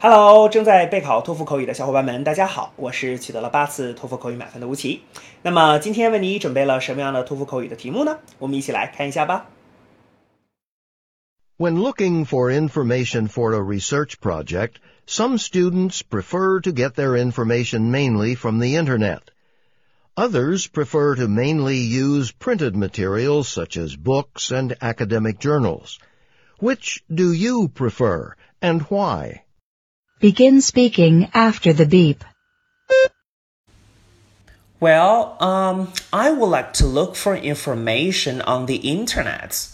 Hello，正在备考托福口语的小伙伴们，大家好，我是取得了八次托福口语满分的吴奇。那么今天为你准备了什么样的托福口语的题目呢？我们一起来看一下吧。When looking for information for a research project, some students prefer to get their information mainly from the Internet. Others prefer to mainly use printed materials such as books and academic journals. Which do you prefer and why? Begin speaking after the beep. Well, um, I would like to look for information on the internet.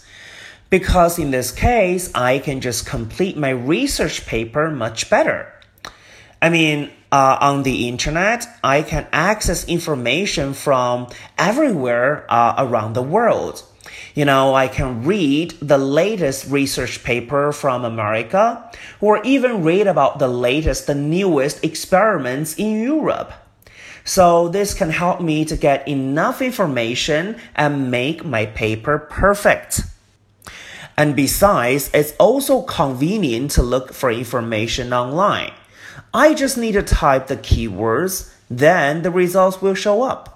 Because in this case, I can just complete my research paper much better. I mean, uh, on the internet, I can access information from everywhere uh, around the world. You know, I can read the latest research paper from America or even read about the latest, the newest experiments in Europe. So this can help me to get enough information and make my paper perfect. And besides, it's also convenient to look for information online. I just need to type the keywords, then the results will show up.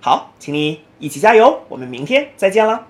好，请你一起加油，我们明天再见了。